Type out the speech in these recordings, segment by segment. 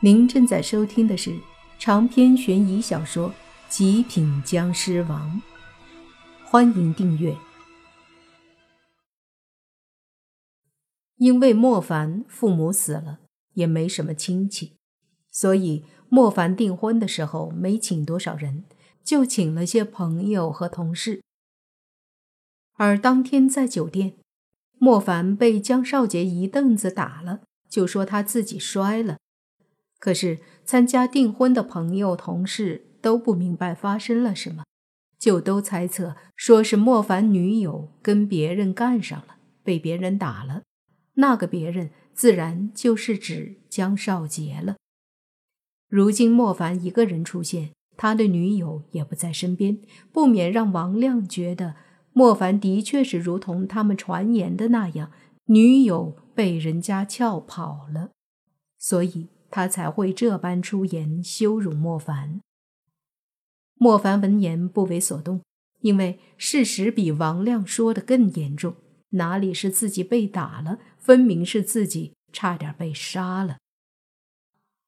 您正在收听的是长篇悬疑小说《极品僵尸王》，欢迎订阅。因为莫凡父母死了，也没什么亲戚，所以莫凡订婚的时候没请多少人，就请了些朋友和同事。而当天在酒店，莫凡被江少杰一凳子打了，就说他自己摔了。可是参加订婚的朋友、同事都不明白发生了什么，就都猜测说是莫凡女友跟别人干上了，被别人打了。那个别人自然就是指江少杰了。如今莫凡一个人出现，他的女友也不在身边，不免让王亮觉得莫凡的确是如同他们传言的那样，女友被人家撬跑了，所以。他才会这般出言羞辱莫凡。莫凡闻言不为所动，因为事实比王亮说的更严重，哪里是自己被打了，分明是自己差点被杀了。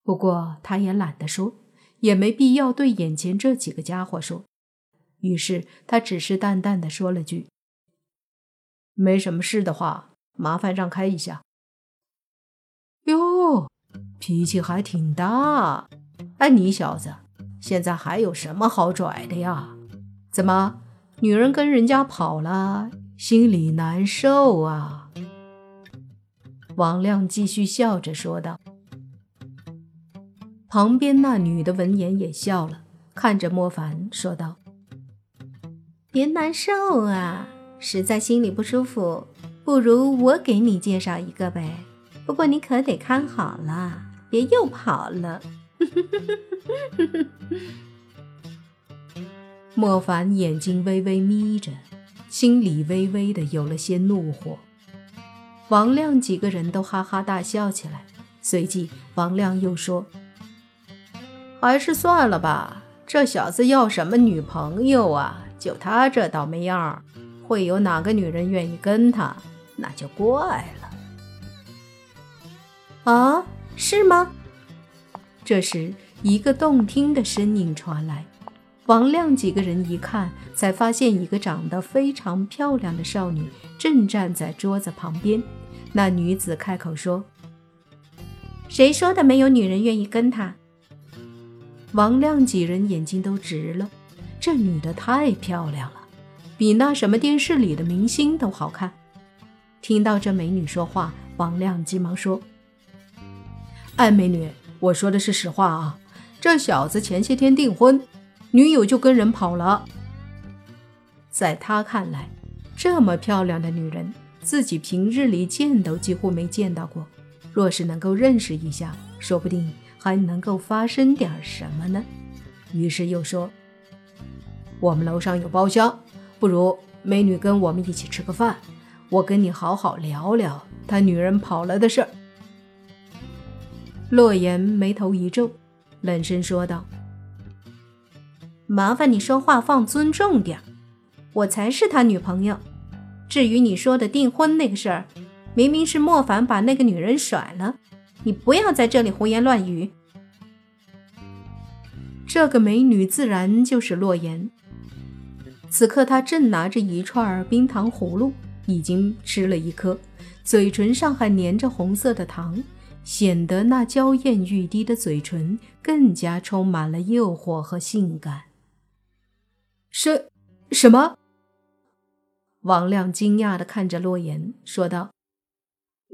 不过他也懒得说，也没必要对眼前这几个家伙说，于是他只是淡淡的说了句：“没什么事的话，麻烦让开一下。”哟。脾气还挺大，哎，你小子现在还有什么好拽的呀？怎么，女人跟人家跑了，心里难受啊？王亮继续笑着说道。旁边那女的闻言也笑了，看着莫凡说道：“别难受啊，实在心里不舒服，不如我给你介绍一个呗。不过你可得看好了。”别又跑了！莫凡眼睛微微眯着，心里微微的有了些怒火。王亮几个人都哈哈大笑起来。随即，王亮又说：“还是算了吧，这小子要什么女朋友啊？就他这倒霉样，会有哪个女人愿意跟他？那就怪了。”啊？是吗？这时，一个动听的声音传来。王亮几个人一看，才发现一个长得非常漂亮的少女正站在桌子旁边。那女子开口说：“谁说的没有女人愿意跟他？”王亮几人眼睛都直了。这女的太漂亮了，比那什么电视里的明星都好看。听到这美女说话，王亮急忙说。哎，美女，我说的是实话啊！这小子前些天订婚，女友就跟人跑了。在他看来，这么漂亮的女人，自己平日里见都几乎没见到过。若是能够认识一下，说不定还能够发生点什么呢。于是又说：“我们楼上有包厢，不如美女跟我们一起吃个饭，我跟你好好聊聊他女人跑了的事儿。”洛言眉头一皱，冷声说道：“麻烦你说话放尊重点，我才是他女朋友。至于你说的订婚那个事儿，明明是莫凡把那个女人甩了，你不要在这里胡言乱语。”这个美女自然就是洛言。此刻她正拿着一串冰糖葫芦，已经吃了一颗，嘴唇上还粘着红色的糖。显得那娇艳欲滴的嘴唇更加充满了诱惑和性感。什什么？王亮惊讶地看着洛言，说道：“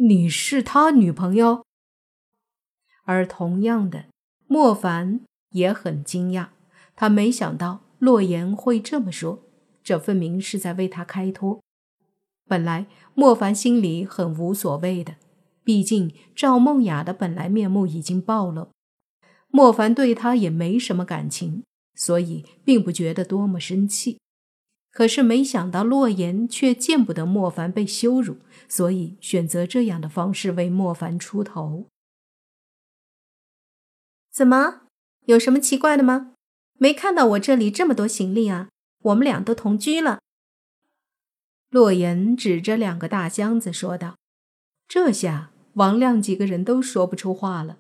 你是他女朋友？”而同样的，莫凡也很惊讶，他没想到洛言会这么说，这分明是在为他开脱。本来莫凡心里很无所谓的。毕竟赵梦雅的本来面目已经暴露，莫凡对她也没什么感情，所以并不觉得多么生气。可是没想到洛言却见不得莫凡被羞辱，所以选择这样的方式为莫凡出头。怎么，有什么奇怪的吗？没看到我这里这么多行李啊？我们俩都同居了。洛言指着两个大箱子说道：“这下。”王亮几个人都说不出话了，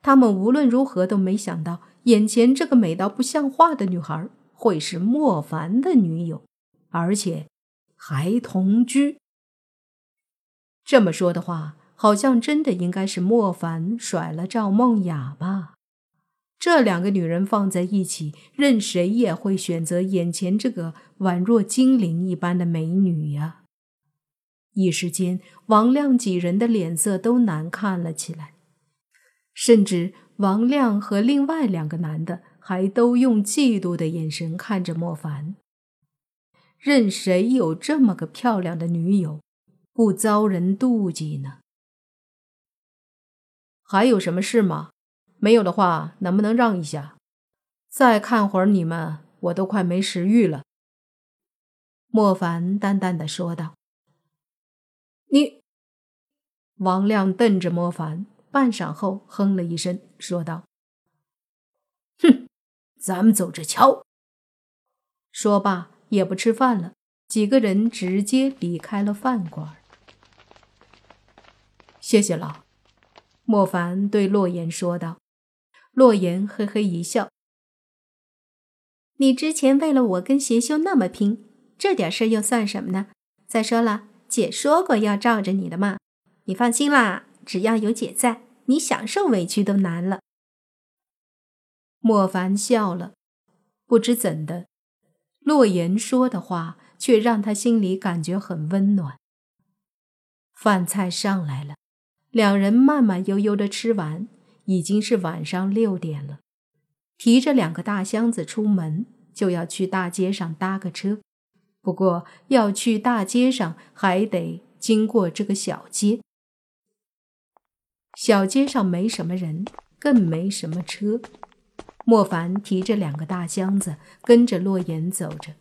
他们无论如何都没想到，眼前这个美到不像话的女孩会是莫凡的女友，而且还同居。这么说的话，好像真的应该是莫凡甩了赵梦雅吧？这两个女人放在一起，任谁也会选择眼前这个宛若精灵一般的美女呀！一时间，王亮几人的脸色都难看了起来。甚至王亮和另外两个男的还都用嫉妒的眼神看着莫凡。任谁有这么个漂亮的女友，不遭人妒忌呢？还有什么事吗？没有的话，能不能让一下？再看会儿你们，我都快没食欲了。莫凡淡淡的说道。你，王亮瞪着莫凡。半晌后，哼了一声，说道：“哼，咱们走着瞧。”说罢，也不吃饭了，几个人直接离开了饭馆。谢谢了，莫凡对洛言说道。洛言嘿嘿一笑：“你之前为了我跟邪修那么拼，这点事又算什么呢？再说了，姐说过要罩着你的嘛，你放心啦。”只要有姐在，你想受委屈都难了。莫凡笑了，不知怎的，洛言说的话却让他心里感觉很温暖。饭菜上来了，两人慢慢悠悠的吃完，已经是晚上六点了。提着两个大箱子出门，就要去大街上搭个车。不过要去大街上，还得经过这个小街。小街上没什么人，更没什么车。莫凡提着两个大箱子，跟着洛言走着。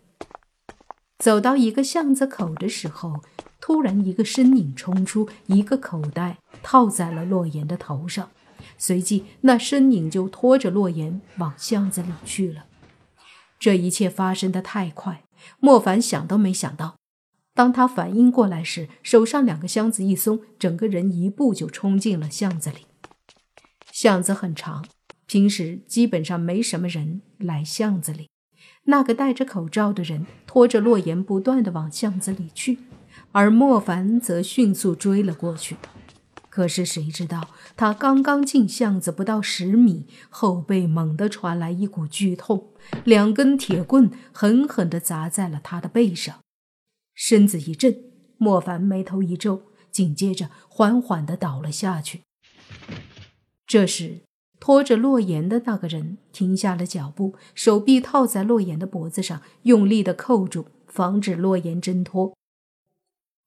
走到一个巷子口的时候，突然一个身影冲出，一个口袋套在了洛言的头上，随即那身影就拖着洛言往巷子里去了。这一切发生的太快，莫凡想都没想到。当他反应过来时，手上两个箱子一松，整个人一步就冲进了巷子里。巷子很长，平时基本上没什么人来巷子里。那个戴着口罩的人拖着洛言，不断的往巷子里去，而莫凡则迅速追了过去。可是谁知道，他刚刚进巷子不到十米，后背猛地传来一股剧痛，两根铁棍狠狠地砸在了他的背上。身子一震，莫凡眉头一皱，紧接着缓缓地倒了下去。这时，拖着洛言的那个人停下了脚步，手臂套在洛言的脖子上，用力地扣住，防止洛言挣脱。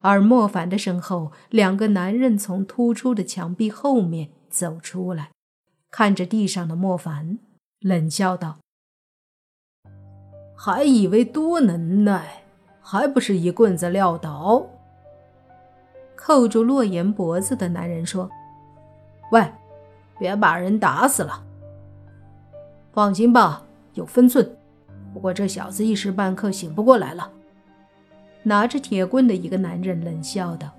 而莫凡的身后，两个男人从突出的墙壁后面走出来，看着地上的莫凡，冷笑道：“还以为多能耐。”还不是一棍子撂倒。扣住洛言脖子的男人说：“喂，别把人打死了。放心吧，有分寸。不过这小子一时半刻醒不过来了。”拿着铁棍的一个男人冷笑道：“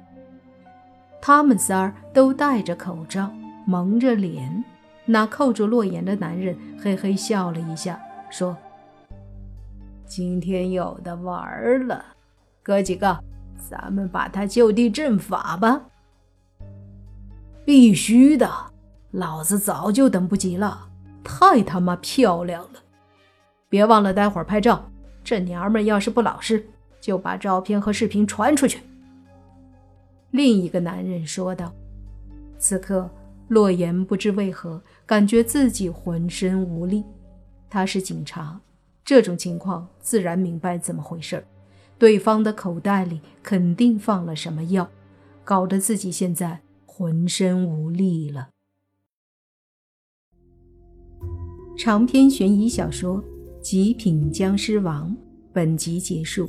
他们仨儿都戴着口罩，蒙着脸。”那扣住洛言的男人嘿嘿笑了一下，说。今天有的玩了，哥几个，咱们把他就地正法吧！必须的，老子早就等不及了，太他妈漂亮了！别忘了待会儿拍照，这娘们要是不老实，就把照片和视频传出去。另一个男人说道。此刻，洛言不知为何感觉自己浑身无力，他是警察。这种情况自然明白怎么回事儿对方的口袋里肯定放了什么药，搞得自己现在浑身无力了。长篇悬疑小说《极品僵尸王》本集结束，